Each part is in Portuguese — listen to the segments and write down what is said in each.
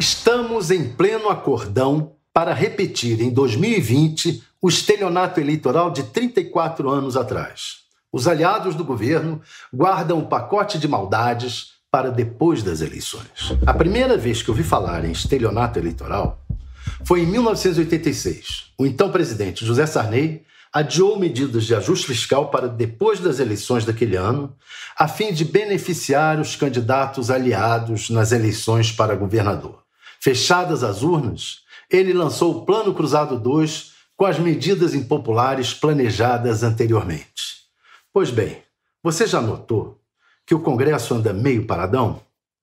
Estamos em pleno acordão para repetir em 2020 o estelionato eleitoral de 34 anos atrás. Os aliados do governo guardam um pacote de maldades para depois das eleições. A primeira vez que ouvi falar em estelionato eleitoral foi em 1986. O então presidente José Sarney adiou medidas de ajuste fiscal para depois das eleições daquele ano, a fim de beneficiar os candidatos aliados nas eleições para governador. Fechadas as urnas, ele lançou o Plano Cruzado 2 com as medidas impopulares planejadas anteriormente. Pois bem, você já notou que o Congresso anda meio paradão?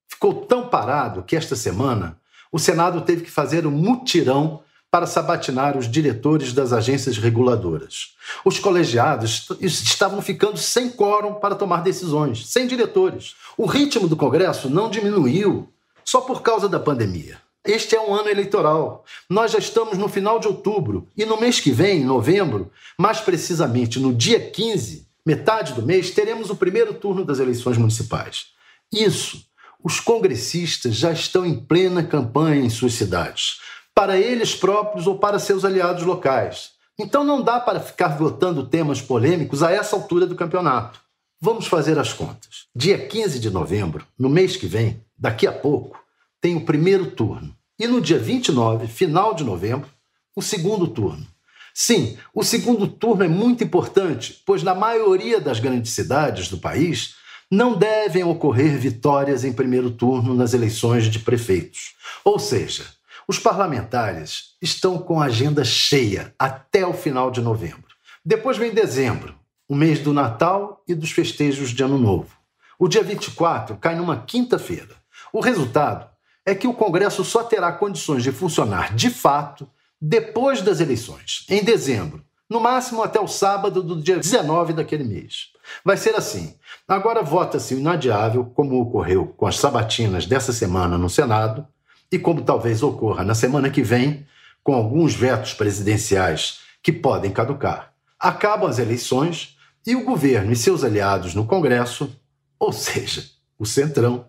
Ficou tão parado que esta semana o Senado teve que fazer um mutirão para sabatinar os diretores das agências reguladoras. Os colegiados estavam ficando sem quórum para tomar decisões, sem diretores. O ritmo do Congresso não diminuiu só por causa da pandemia. Este é um ano eleitoral. Nós já estamos no final de outubro e no mês que vem, em novembro, mais precisamente no dia 15, metade do mês, teremos o primeiro turno das eleições municipais. Isso, os congressistas já estão em plena campanha em suas cidades, para eles próprios ou para seus aliados locais. Então não dá para ficar votando temas polêmicos a essa altura do campeonato. Vamos fazer as contas. Dia 15 de novembro, no mês que vem, daqui a pouco, tem o primeiro turno. E no dia 29, final de novembro, o segundo turno. Sim, o segundo turno é muito importante, pois na maioria das grandes cidades do país não devem ocorrer vitórias em primeiro turno nas eleições de prefeitos. Ou seja, os parlamentares estão com a agenda cheia até o final de novembro. Depois vem dezembro, o mês do Natal e dos festejos de Ano Novo. O dia 24 cai numa quinta-feira. O resultado é que o Congresso só terá condições de funcionar de fato depois das eleições, em dezembro, no máximo até o sábado do dia 19 daquele mês. Vai ser assim. Agora vota-se o inadiável, como ocorreu com as sabatinas dessa semana no Senado, e como talvez ocorra na semana que vem, com alguns vetos presidenciais que podem caducar. Acabam as eleições e o governo e seus aliados no Congresso, ou seja, o Centrão,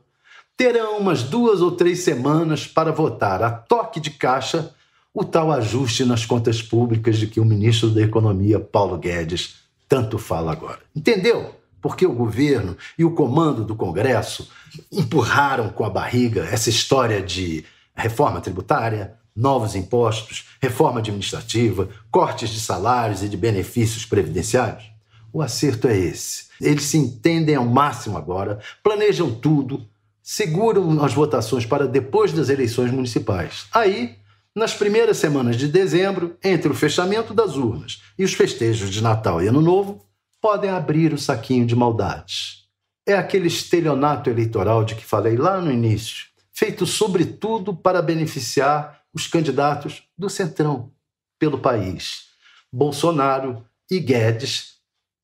terão umas duas ou três semanas para votar a toque de caixa o tal ajuste nas contas públicas de que o ministro da Economia, Paulo Guedes, tanto fala agora. Entendeu? Porque o governo e o comando do Congresso empurraram com a barriga essa história de reforma tributária, novos impostos, reforma administrativa, cortes de salários e de benefícios previdenciários? O acerto é esse. Eles se entendem ao máximo agora, planejam tudo, seguram as votações para depois das eleições municipais. Aí, nas primeiras semanas de dezembro, entre o fechamento das urnas e os festejos de Natal e Ano Novo, podem abrir o saquinho de maldades. É aquele estelionato eleitoral de que falei lá no início, feito sobretudo para beneficiar os candidatos do Centrão pelo país. Bolsonaro e Guedes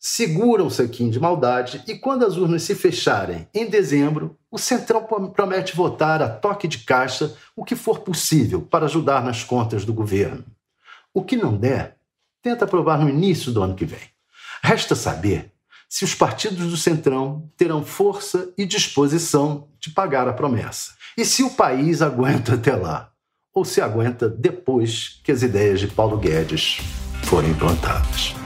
seguram o saquinho de maldade e quando as urnas se fecharem em dezembro, o Centrão promete votar a toque de caixa o que for possível para ajudar nas contas do governo. O que não der, tenta aprovar no início do ano que vem. Resta saber se os partidos do Centrão terão força e disposição de pagar a promessa. E se o país aguenta até lá, ou se aguenta depois que as ideias de Paulo Guedes forem implantadas.